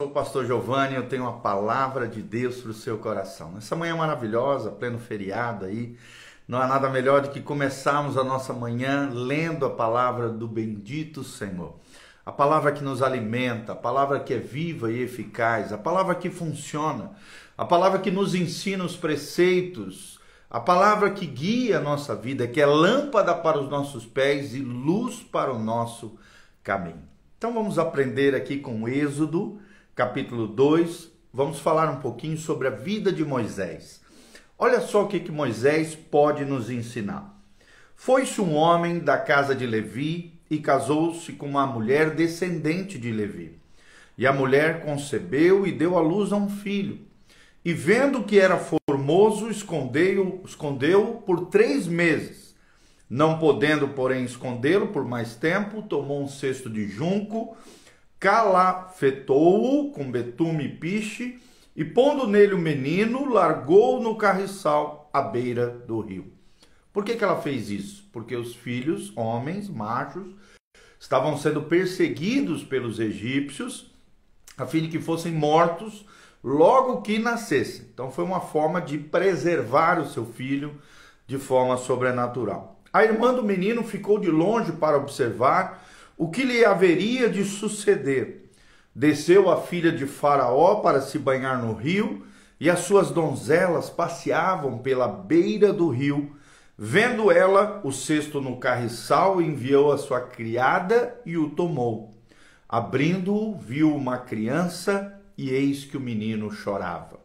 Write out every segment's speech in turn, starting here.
Sou o pastor Giovanni, eu tenho uma palavra de Deus para o seu coração. Nessa manhã maravilhosa, pleno feriado aí, não há nada melhor do que começarmos a nossa manhã lendo a palavra do bendito Senhor. A palavra que nos alimenta, a palavra que é viva e eficaz, a palavra que funciona, a palavra que nos ensina os preceitos, a palavra que guia a nossa vida, que é lâmpada para os nossos pés e luz para o nosso caminho. Então vamos aprender aqui com Êxodo capítulo 2, vamos falar um pouquinho sobre a vida de Moisés. Olha só o que, que Moisés pode nos ensinar. Foi-se um homem da casa de Levi e casou-se com uma mulher descendente de Levi. E a mulher concebeu e deu à luz a um filho. E vendo que era formoso, escondeu, escondeu por três meses. Não podendo, porém, escondê-lo por mais tempo, tomou um cesto de junco calafetou-o com betume e piche, e pondo nele o menino, largou no carriçal à beira do rio. Por que, que ela fez isso? Porque os filhos, homens, machos, estavam sendo perseguidos pelos egípcios, a fim de que fossem mortos logo que nascessem. Então foi uma forma de preservar o seu filho de forma sobrenatural. A irmã do menino ficou de longe para observar o que lhe haveria de suceder. Desceu a filha de Faraó para se banhar no rio, e as suas donzelas passeavam pela beira do rio. Vendo ela o cesto no carriçal, enviou a sua criada e o tomou. Abrindo-o, viu uma criança, e eis que o menino chorava.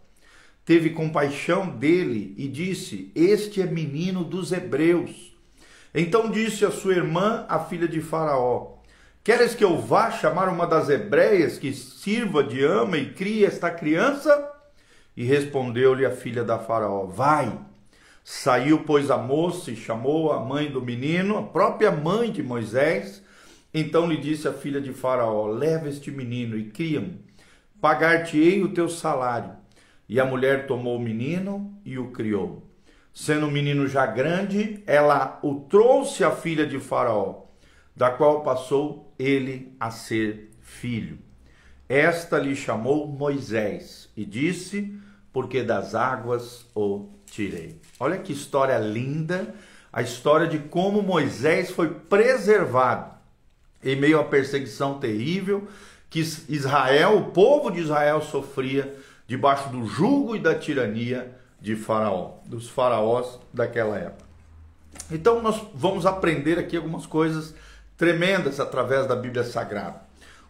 Teve compaixão dele e disse: Este é menino dos hebreus. Então disse a sua irmã, a filha de Faraó: Queres que eu vá chamar uma das hebreias que sirva de ama e crie esta criança? E respondeu-lhe a filha da Faraó: Vai. Saiu, pois, a moça e chamou a mãe do menino, a própria mãe de Moisés. Então lhe disse a filha de Faraó: Leva este menino e cria-me, pagar-te-ei o teu salário. E a mulher tomou o menino e o criou. Sendo o menino já grande, ela o trouxe à filha de Faraó da qual passou ele a ser filho. Esta lhe chamou Moisés e disse: Porque das águas o tirei. Olha que história linda, a história de como Moisés foi preservado em meio à perseguição terrível que Israel, o povo de Israel sofria debaixo do jugo e da tirania de Faraó, dos faraós daquela época. Então nós vamos aprender aqui algumas coisas tremendas através da Bíblia Sagrada.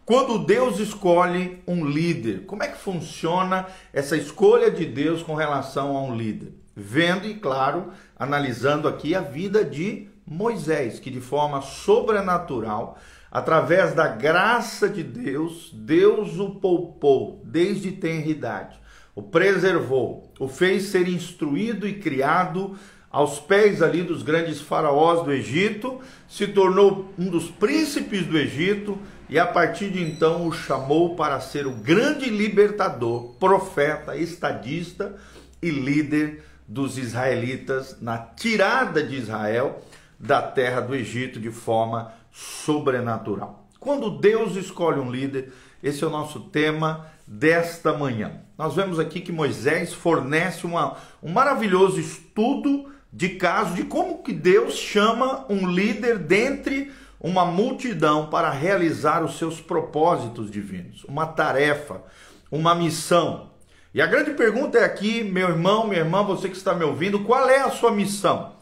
Quando Deus escolhe um líder, como é que funciona essa escolha de Deus com relação a um líder? Vendo e, claro, analisando aqui a vida de Moisés, que de forma sobrenatural, através da graça de Deus, Deus o poupou desde tenra idade, o preservou, o fez ser instruído e criado aos pés ali dos grandes faraós do Egito, se tornou um dos príncipes do Egito e a partir de então o chamou para ser o grande libertador, profeta, estadista e líder dos israelitas na tirada de Israel da terra do Egito de forma sobrenatural. Quando Deus escolhe um líder, esse é o nosso tema desta manhã. Nós vemos aqui que Moisés fornece uma, um maravilhoso estudo de caso de como que Deus chama um líder dentre uma multidão para realizar os seus propósitos divinos, uma tarefa, uma missão. E a grande pergunta é aqui, meu irmão, minha irmã, você que está me ouvindo, qual é a sua missão?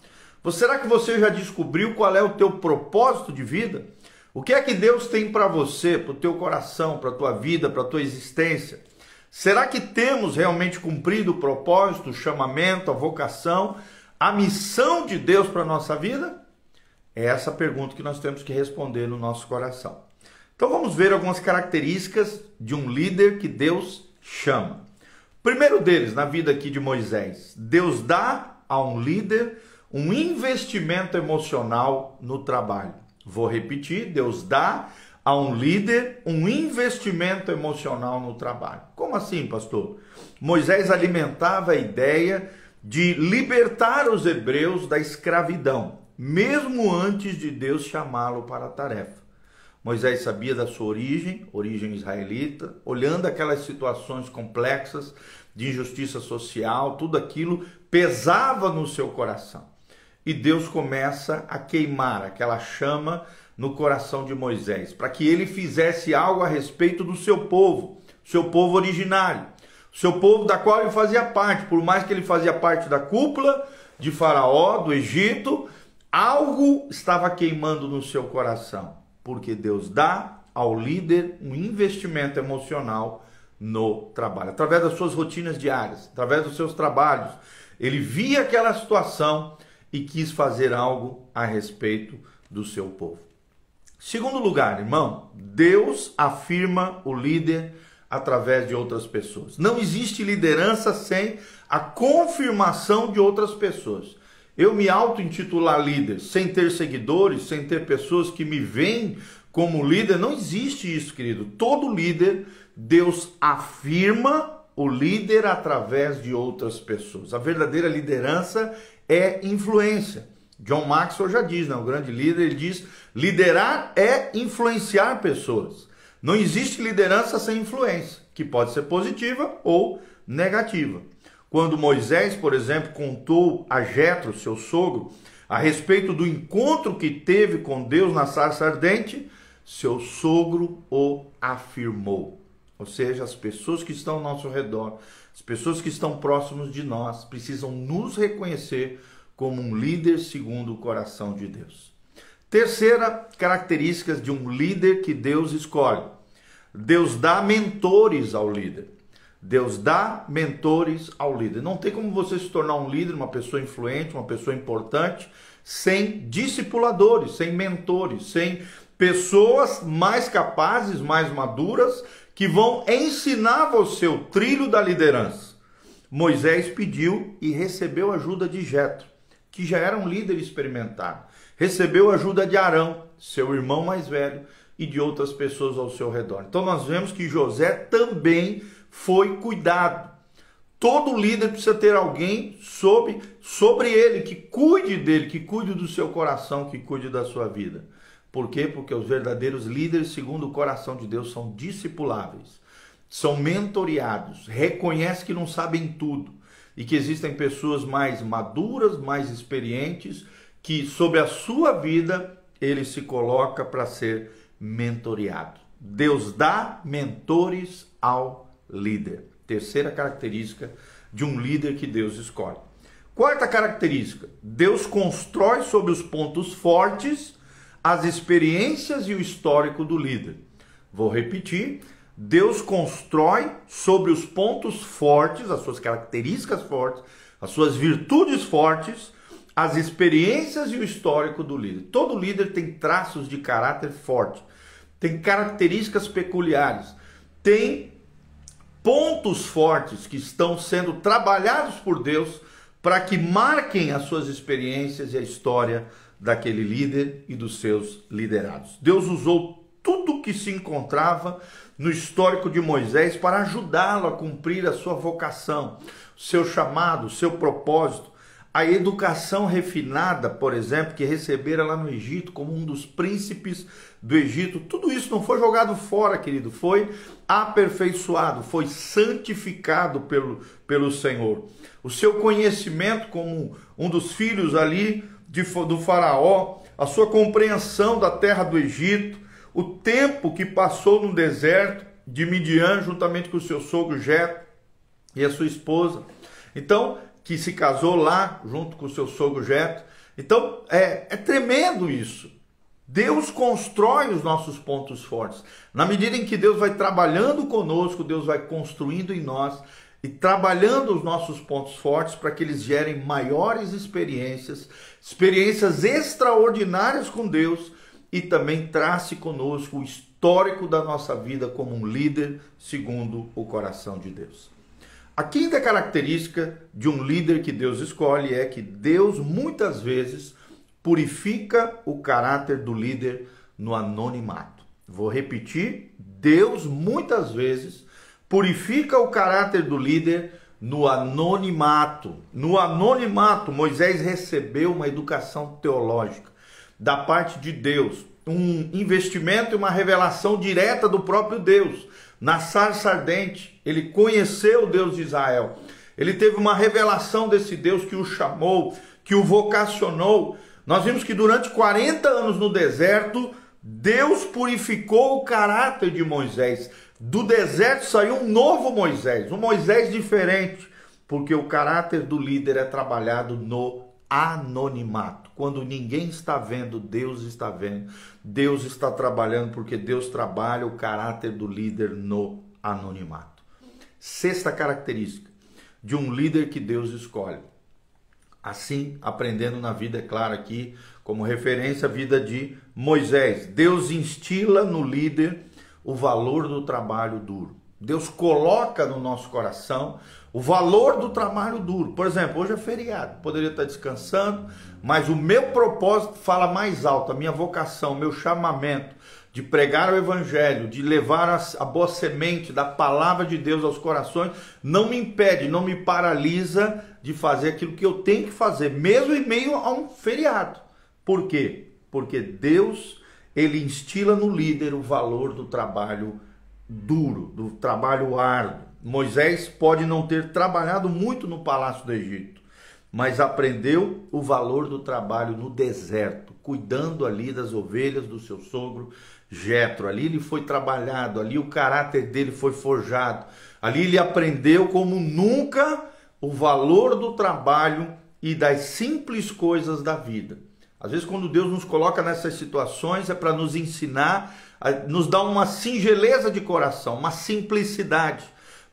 Será que você já descobriu qual é o teu propósito de vida? O que é que Deus tem para você, para o teu coração, para a tua vida, para a tua existência? Será que temos realmente cumprido o propósito, o chamamento, a vocação a missão de Deus para a nossa vida? É essa pergunta que nós temos que responder no nosso coração. Então vamos ver algumas características de um líder que Deus chama. Primeiro deles, na vida aqui de Moisés, Deus dá a um líder um investimento emocional no trabalho. Vou repetir, Deus dá a um líder um investimento emocional no trabalho. Como assim, pastor? Moisés alimentava a ideia de libertar os hebreus da escravidão, mesmo antes de Deus chamá-lo para a tarefa. Moisés sabia da sua origem, origem israelita, olhando aquelas situações complexas de injustiça social, tudo aquilo pesava no seu coração. E Deus começa a queimar aquela chama no coração de Moisés, para que ele fizesse algo a respeito do seu povo, seu povo originário, seu povo da qual ele fazia parte, por mais que ele fazia parte da cúpula de Faraó, do Egito, algo estava queimando no seu coração, porque Deus dá ao líder um investimento emocional no trabalho, através das suas rotinas diárias, através dos seus trabalhos. Ele via aquela situação e quis fazer algo a respeito do seu povo. Segundo lugar, irmão, Deus afirma o líder através de outras pessoas. Não existe liderança sem a confirmação de outras pessoas. Eu me auto-intitular líder sem ter seguidores, sem ter pessoas que me veem como líder, não existe isso, querido. Todo líder, Deus afirma o líder através de outras pessoas. A verdadeira liderança é influência. John Maxwell já diz, né? o grande líder, ele diz: liderar é influenciar pessoas. Não existe liderança sem influência, que pode ser positiva ou negativa. Quando Moisés, por exemplo, contou a Jetro, seu sogro, a respeito do encontro que teve com Deus na sarça ardente, seu sogro o afirmou. Ou seja, as pessoas que estão ao nosso redor, as pessoas que estão próximos de nós, precisam nos reconhecer como um líder segundo o coração de Deus. Terceira característica de um líder que Deus escolhe. Deus dá mentores ao líder. Deus dá mentores ao líder. Não tem como você se tornar um líder, uma pessoa influente, uma pessoa importante, sem discipuladores, sem mentores, sem pessoas mais capazes, mais maduras, que vão ensinar você o trilho da liderança. Moisés pediu e recebeu ajuda de Jetro que já era um líder experimentado. Recebeu ajuda de Arão, seu irmão mais velho, e de outras pessoas ao seu redor. Então nós vemos que José também foi cuidado. Todo líder precisa ter alguém sobre, sobre ele, que cuide dele, que cuide do seu coração, que cuide da sua vida. Por quê? Porque os verdadeiros líderes, segundo o coração de Deus, são discipuláveis, são mentoriados, reconhecem que não sabem tudo, e que existem pessoas mais maduras, mais experientes, que sobre a sua vida ele se coloca para ser mentoreado. Deus dá mentores ao líder. Terceira característica de um líder que Deus escolhe. Quarta característica: Deus constrói sobre os pontos fortes as experiências e o histórico do líder. Vou repetir: Deus constrói sobre os pontos fortes, as suas características fortes, as suas virtudes fortes, as experiências e o histórico do líder. Todo líder tem traços de caráter forte, tem características peculiares, tem pontos fortes que estão sendo trabalhados por Deus para que marquem as suas experiências e a história daquele líder e dos seus liderados. Deus usou tudo que se encontrava no histórico de Moisés para ajudá-lo a cumprir a sua vocação, seu chamado, seu propósito. A educação refinada, por exemplo, que recebera lá no Egito como um dos príncipes do Egito, tudo isso não foi jogado fora, querido, foi aperfeiçoado, foi santificado pelo, pelo Senhor. O seu conhecimento como um dos filhos ali de, do Faraó, a sua compreensão da terra do Egito, o tempo que passou no deserto de Midian, juntamente com o seu sogro Jetro e a sua esposa. Então, que se casou lá, junto com o seu sogro Jetro. Então, é, é tremendo isso. Deus constrói os nossos pontos fortes. Na medida em que Deus vai trabalhando conosco, Deus vai construindo em nós e trabalhando os nossos pontos fortes para que eles gerem maiores experiências, experiências extraordinárias com Deus e também trace conosco o histórico da nossa vida como um líder segundo o coração de Deus. A quinta característica de um líder que Deus escolhe é que Deus muitas vezes purifica o caráter do líder no anonimato. Vou repetir: Deus muitas vezes purifica o caráter do líder no anonimato. No anonimato, Moisés recebeu uma educação teológica da parte de Deus. um investimento e uma revelação direta do próprio Deus. Na sarça ardente, ele conheceu o Deus de Israel. Ele teve uma revelação desse Deus que o chamou, que o vocacionou. Nós vimos que durante 40 anos no deserto, Deus purificou o caráter de Moisés. Do deserto saiu um novo Moisés, um Moisés diferente, porque o caráter do líder é trabalhado no anonimato. Quando ninguém está vendo, Deus está vendo. Deus está trabalhando porque Deus trabalha o caráter do líder no anonimato. Sexta característica de um líder que Deus escolhe. Assim, aprendendo na vida, é claro aqui, como referência a vida de Moisés. Deus instila no líder o valor do trabalho duro. Deus coloca no nosso coração o valor do trabalho duro. Por exemplo, hoje é feriado, poderia estar descansando, mas o meu propósito fala mais alto, a minha vocação, meu chamamento de pregar o evangelho, de levar a, boa semente da palavra de Deus aos corações, não me impede, não me paralisa de fazer aquilo que eu tenho que fazer, mesmo em meio a um feriado. Por quê? Porque Deus, ele instila no líder o valor do trabalho duro, do trabalho árduo. Moisés pode não ter trabalhado muito no palácio do Egito, mas aprendeu o valor do trabalho no deserto, cuidando ali das ovelhas do seu sogro Jetro. Ali ele foi trabalhado, ali o caráter dele foi forjado. Ali ele aprendeu como nunca o valor do trabalho e das simples coisas da vida. Às vezes, quando Deus nos coloca nessas situações, é para nos ensinar, nos dar uma singeleza de coração, uma simplicidade,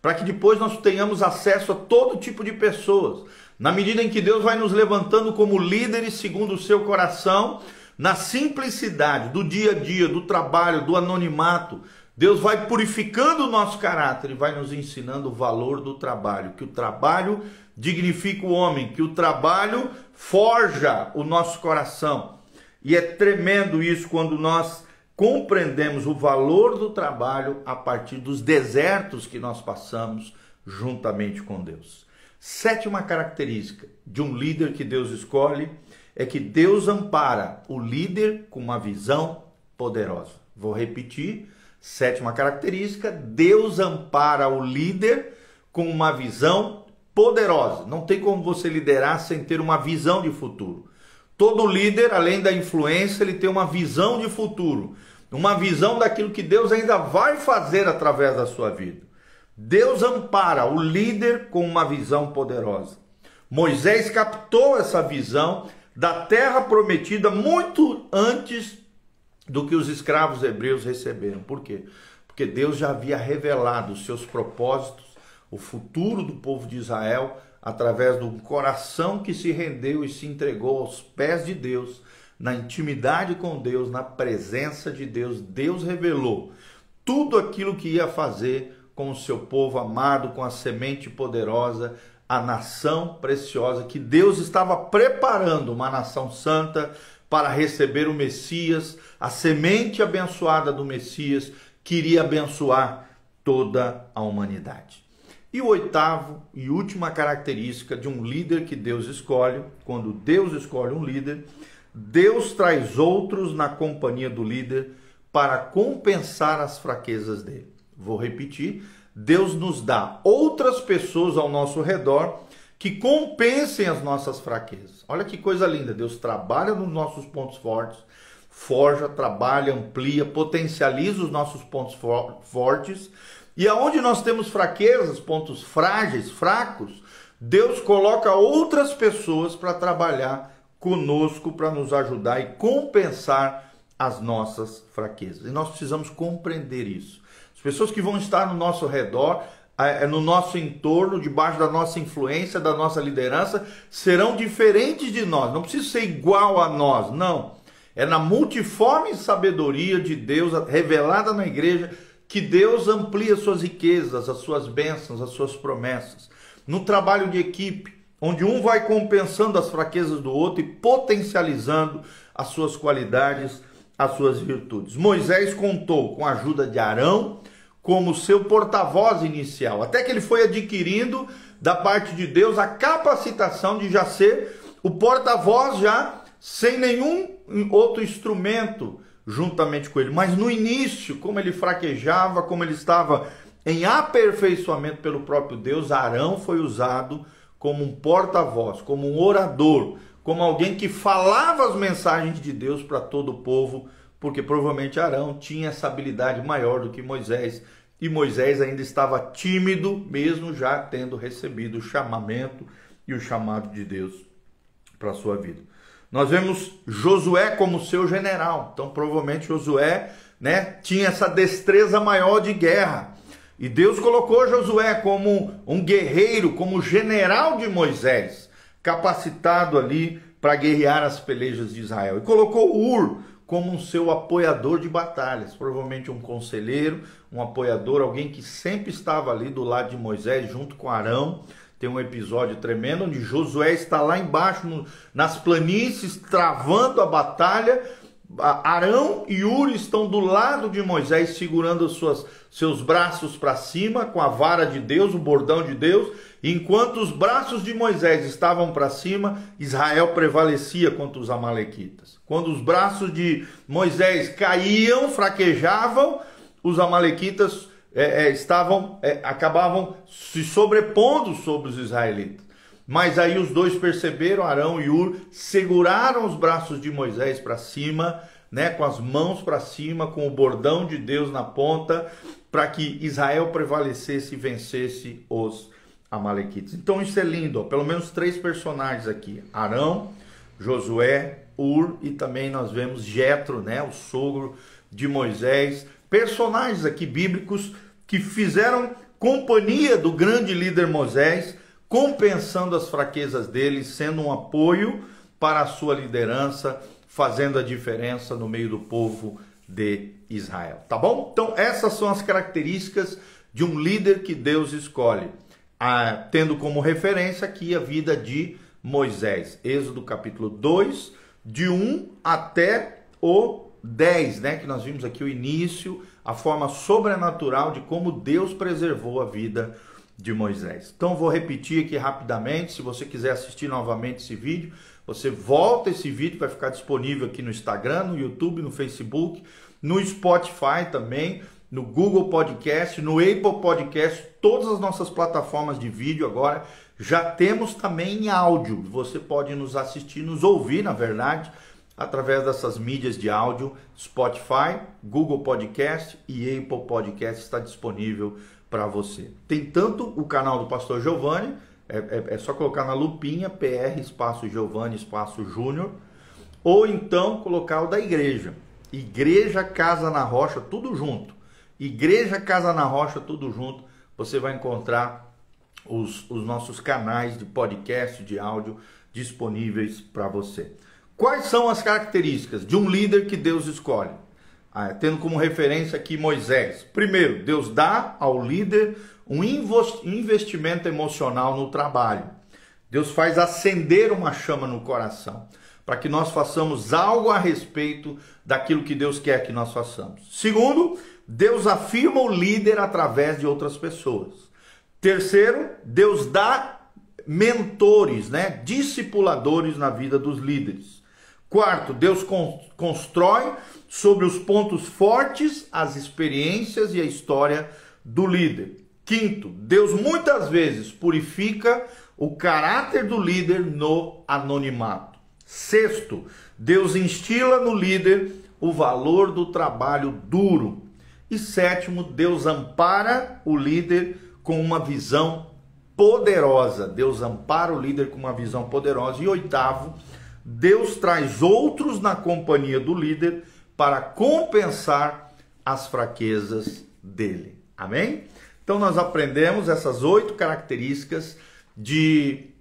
para que depois nós tenhamos acesso a todo tipo de pessoas. Na medida em que Deus vai nos levantando como líderes segundo o seu coração, na simplicidade do dia a dia, do trabalho, do anonimato, Deus vai purificando o nosso caráter e vai nos ensinando o valor do trabalho, que o trabalho dignifica o homem, que o trabalho forja o nosso coração. E é tremendo isso quando nós compreendemos o valor do trabalho a partir dos desertos que nós passamos juntamente com Deus. Sétima característica de um líder que Deus escolhe é que Deus ampara o líder com uma visão poderosa. Vou repetir. Sétima característica: Deus ampara o líder com uma visão poderosa. Não tem como você liderar sem ter uma visão de futuro. Todo líder, além da influência, ele tem uma visão de futuro, uma visão daquilo que Deus ainda vai fazer através da sua vida. Deus ampara o líder com uma visão poderosa. Moisés captou essa visão da terra prometida muito antes do que os escravos hebreus receberam. Por quê? Porque Deus já havia revelado os seus propósitos, o futuro do povo de Israel, através do coração que se rendeu e se entregou aos pés de Deus, na intimidade com Deus, na presença de Deus. Deus revelou tudo aquilo que ia fazer com o seu povo amado, com a semente poderosa, a nação preciosa que Deus estava preparando uma nação santa para receber o Messias, a semente abençoada do Messias que iria abençoar toda a humanidade. E o oitavo e última característica de um líder que Deus escolhe, quando Deus escolhe um líder, Deus traz outros na companhia do líder para compensar as fraquezas dele. Vou repetir: Deus nos dá outras pessoas ao nosso redor que compensem as nossas fraquezas. Olha que coisa linda. Deus trabalha nos nossos pontos fortes, forja, trabalha, amplia, potencializa os nossos pontos fortes. E aonde nós temos fraquezas, pontos frágeis, fracos, Deus coloca outras pessoas para trabalhar conosco, para nos ajudar e compensar as nossas fraquezas. E nós precisamos compreender isso. As pessoas que vão estar no nosso redor, é, no nosso entorno, debaixo da nossa influência, da nossa liderança, serão diferentes de nós. Não precisa ser igual a nós, não. É na multiforme sabedoria de Deus revelada na igreja que Deus amplia as suas riquezas, as suas bênçãos, as suas promessas. No trabalho de equipe, onde um vai compensando as fraquezas do outro e potencializando as suas qualidades, as suas virtudes. Moisés contou com a ajuda de Arão como seu porta-voz inicial, até que ele foi adquirindo da parte de Deus a capacitação de já ser o porta-voz já sem nenhum outro instrumento juntamente com ele. Mas no início, como ele fraquejava, como ele estava em aperfeiçoamento pelo próprio Deus, Arão foi usado como um porta-voz, como um orador, como alguém que falava as mensagens de Deus para todo o povo, porque provavelmente Arão tinha essa habilidade maior do que Moisés, e Moisés ainda estava tímido, mesmo já tendo recebido o chamamento e o chamado de Deus para a sua vida. Nós vemos Josué como seu general, então provavelmente Josué né, tinha essa destreza maior de guerra. E Deus colocou Josué como um guerreiro, como general de Moisés capacitado ali para guerrear as pelejas de Israel. E colocou Ur como um seu apoiador de batalhas, provavelmente um conselheiro, um apoiador, alguém que sempre estava ali do lado de Moisés, junto com Arão. Tem um episódio tremendo onde Josué está lá embaixo no, nas planícies travando a batalha Arão e Uri estão do lado de Moisés, segurando suas, seus braços para cima, com a vara de Deus, o bordão de Deus. Enquanto os braços de Moisés estavam para cima, Israel prevalecia contra os Amalequitas. Quando os braços de Moisés caíam, fraquejavam, os Amalequitas é, é, estavam, é, acabavam se sobrepondo sobre os israelitas. Mas aí os dois perceberam, Arão e Ur, seguraram os braços de Moisés para cima, né, com as mãos para cima, com o bordão de Deus na ponta, para que Israel prevalecesse e vencesse os amalequitas. Então isso é lindo, ó. pelo menos três personagens aqui: Arão, Josué, Ur e também nós vemos Jetro, né, o sogro de Moisés, personagens aqui bíblicos que fizeram companhia do grande líder Moisés compensando as fraquezas dele, sendo um apoio para a sua liderança, fazendo a diferença no meio do povo de Israel. Tá bom? Então, essas são as características de um líder que Deus escolhe, ah, tendo como referência aqui a vida de Moisés. Êxodo capítulo 2, de 1 até o 10, né? Que nós vimos aqui o início, a forma sobrenatural de como Deus preservou a vida de de Moisés. Então vou repetir aqui rapidamente, se você quiser assistir novamente esse vídeo, você volta esse vídeo, vai ficar disponível aqui no Instagram, no YouTube, no Facebook, no Spotify também, no Google Podcast, no Apple Podcast, todas as nossas plataformas de vídeo agora já temos também em áudio. Você pode nos assistir, nos ouvir, na verdade, através dessas mídias de áudio, Spotify, Google Podcast e Apple Podcast está disponível para você. Tem tanto o canal do Pastor Giovanni, é, é, é, só colocar na lupinha PR espaço Giovanni espaço Júnior, ou então colocar o da igreja. Igreja Casa na Rocha, tudo junto. Igreja Casa na Rocha, tudo junto. Você vai encontrar os, os nossos canais de podcast, de áudio disponíveis para você. Quais são as características de um líder que Deus escolhe? Ah, tendo como referência aqui Moisés. Primeiro, Deus dá ao líder um investimento emocional no trabalho. Deus faz acender uma chama no coração, para que nós façamos algo a respeito daquilo que Deus quer que nós façamos. Segundo, Deus afirma o líder através de outras pessoas. Terceiro, Deus dá mentores, né, discipuladores na vida dos líderes. Quarto, Deus constrói sobre os pontos fortes, as experiências e a história do líder. Quinto, Deus muitas vezes purifica o caráter do líder no anonimato. Sexto, Deus instila no líder o valor do trabalho duro. E sétimo, Deus ampara o líder com uma visão poderosa. Deus ampara o líder com uma visão poderosa. E oitavo, Deus traz outros na companhia do líder para compensar as fraquezas dele. Amém? Então nós aprendemos essas oito características de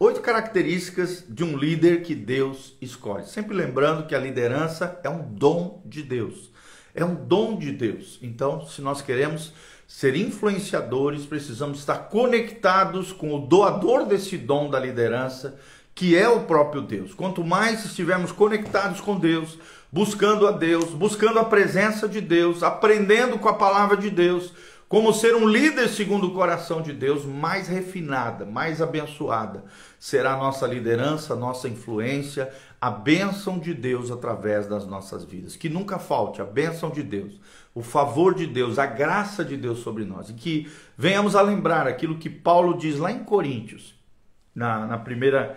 oito características de um líder que Deus escolhe. Sempre lembrando que a liderança é um dom de Deus. É um dom de Deus. Então, se nós queremos ser influenciadores, precisamos estar conectados com o doador desse dom da liderança, que é o próprio Deus. Quanto mais estivermos conectados com Deus, buscando a Deus, buscando a presença de Deus, aprendendo com a palavra de Deus, como ser um líder segundo o coração de Deus, mais refinada, mais abençoada será a nossa liderança, a nossa influência, a bênção de Deus através das nossas vidas. Que nunca falte a bênção de Deus, o favor de Deus, a graça de Deus sobre nós. E que venhamos a lembrar aquilo que Paulo diz lá em Coríntios, na, na primeira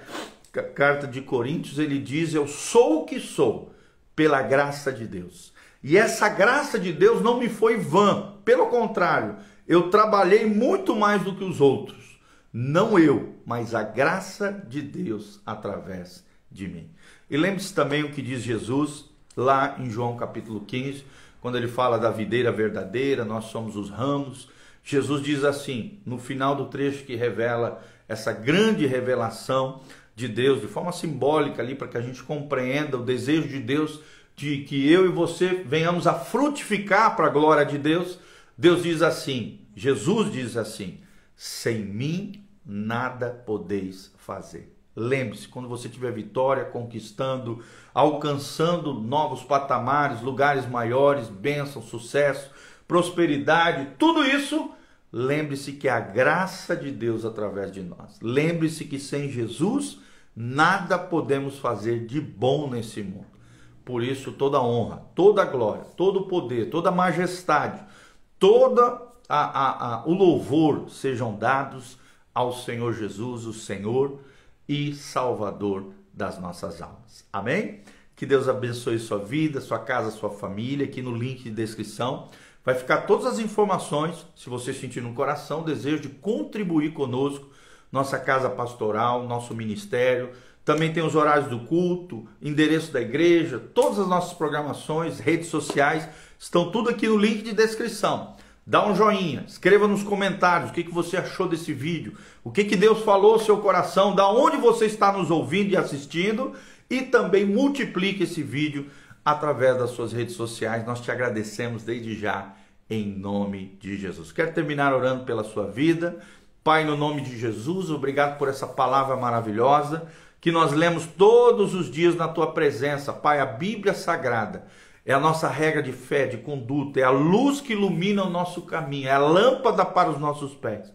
carta de Coríntios, ele diz: Eu sou o que sou, pela graça de Deus. E essa graça de Deus não me foi vã, pelo contrário, eu trabalhei muito mais do que os outros. Não eu, mas a graça de Deus através de mim. E lembre-se também o que diz Jesus lá em João capítulo 15, quando ele fala da videira verdadeira, nós somos os ramos. Jesus diz assim, no final do trecho que revela essa grande revelação de Deus, de forma simbólica ali, para que a gente compreenda o desejo de Deus de que eu e você venhamos a frutificar para a glória de Deus. Deus diz assim, Jesus diz assim: sem mim nada podeis fazer. Lembre-se, quando você tiver vitória, conquistando, alcançando novos patamares, lugares maiores, bênção, sucesso, prosperidade, tudo isso, lembre-se que a graça de Deus através de nós. Lembre-se que sem Jesus nada podemos fazer de bom nesse mundo. Por isso, toda honra, toda glória, todo poder, toda majestade, toda a, a, a, o louvor sejam dados ao Senhor Jesus, o Senhor e Salvador das nossas almas. Amém? Que Deus abençoe sua vida, sua casa, sua família. Aqui no link de descrição vai ficar todas as informações. Se você sentir no coração desejo de contribuir conosco, nossa casa pastoral, nosso ministério. Também tem os horários do culto, endereço da igreja, todas as nossas programações, redes sociais, estão tudo aqui no link de descrição. Dá um joinha, escreva nos comentários o que, que você achou desse vídeo, o que, que Deus falou ao seu coração, da onde você está nos ouvindo e assistindo, e também multiplique esse vídeo através das suas redes sociais. Nós te agradecemos desde já, em nome de Jesus. Quero terminar orando pela sua vida. Pai, no nome de Jesus, obrigado por essa palavra maravilhosa que nós lemos todos os dias na tua presença. Pai, a Bíblia Sagrada é a nossa regra de fé, de conduta, é a luz que ilumina o nosso caminho, é a lâmpada para os nossos pés.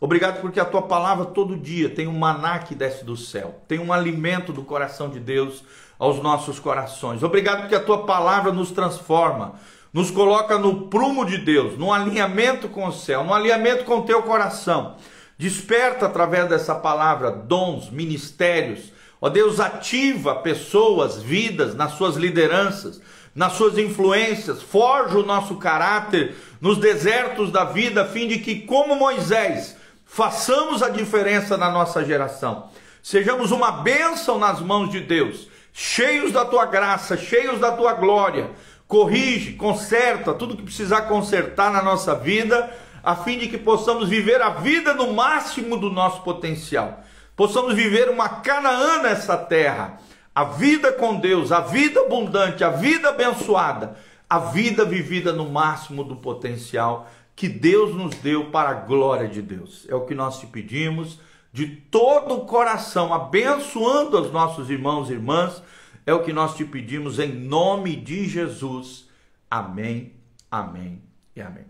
Obrigado porque a tua palavra todo dia tem um maná que desce do céu, tem um alimento do coração de Deus aos nossos corações. Obrigado porque a tua palavra nos transforma, nos coloca no prumo de Deus, num alinhamento com o céu, num alinhamento com o teu coração. Desperta através dessa palavra dons, ministérios. Ó Deus, ativa pessoas, vidas nas suas lideranças nas suas influências, forja o nosso caráter nos desertos da vida, a fim de que, como Moisés, façamos a diferença na nossa geração. Sejamos uma bênção nas mãos de Deus, cheios da tua graça, cheios da tua glória. Corrige, conserta tudo que precisar consertar na nossa vida, a fim de que possamos viver a vida no máximo do nosso potencial. Possamos viver uma Canaã nessa terra a vida com Deus, a vida abundante, a vida abençoada, a vida vivida no máximo do potencial que Deus nos deu para a glória de Deus. É o que nós te pedimos de todo o coração, abençoando os nossos irmãos e irmãs. É o que nós te pedimos em nome de Jesus. Amém, amém e amém.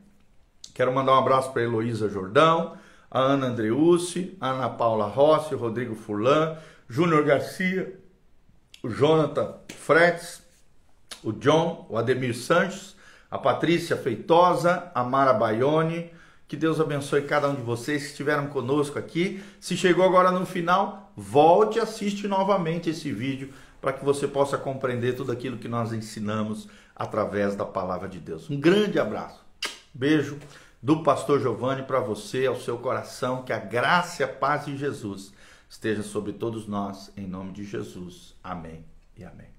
Quero mandar um abraço para Heloísa Jordão, a Ana Andreucci, a Ana Paula Rossi, Rodrigo Furlan, Júnior Garcia, o Jonathan Fretes, o John, o Ademir Sanches, a Patrícia Feitosa, a Mara Baione. Que Deus abençoe cada um de vocês que estiveram conosco aqui. Se chegou agora no final, volte e assiste novamente esse vídeo para que você possa compreender tudo aquilo que nós ensinamos através da palavra de Deus. Um grande abraço. Beijo do pastor Giovanni para você, ao seu coração, que a graça e a paz de Jesus esteja sobre todos nós, em nome de Jesus. Amém e amém.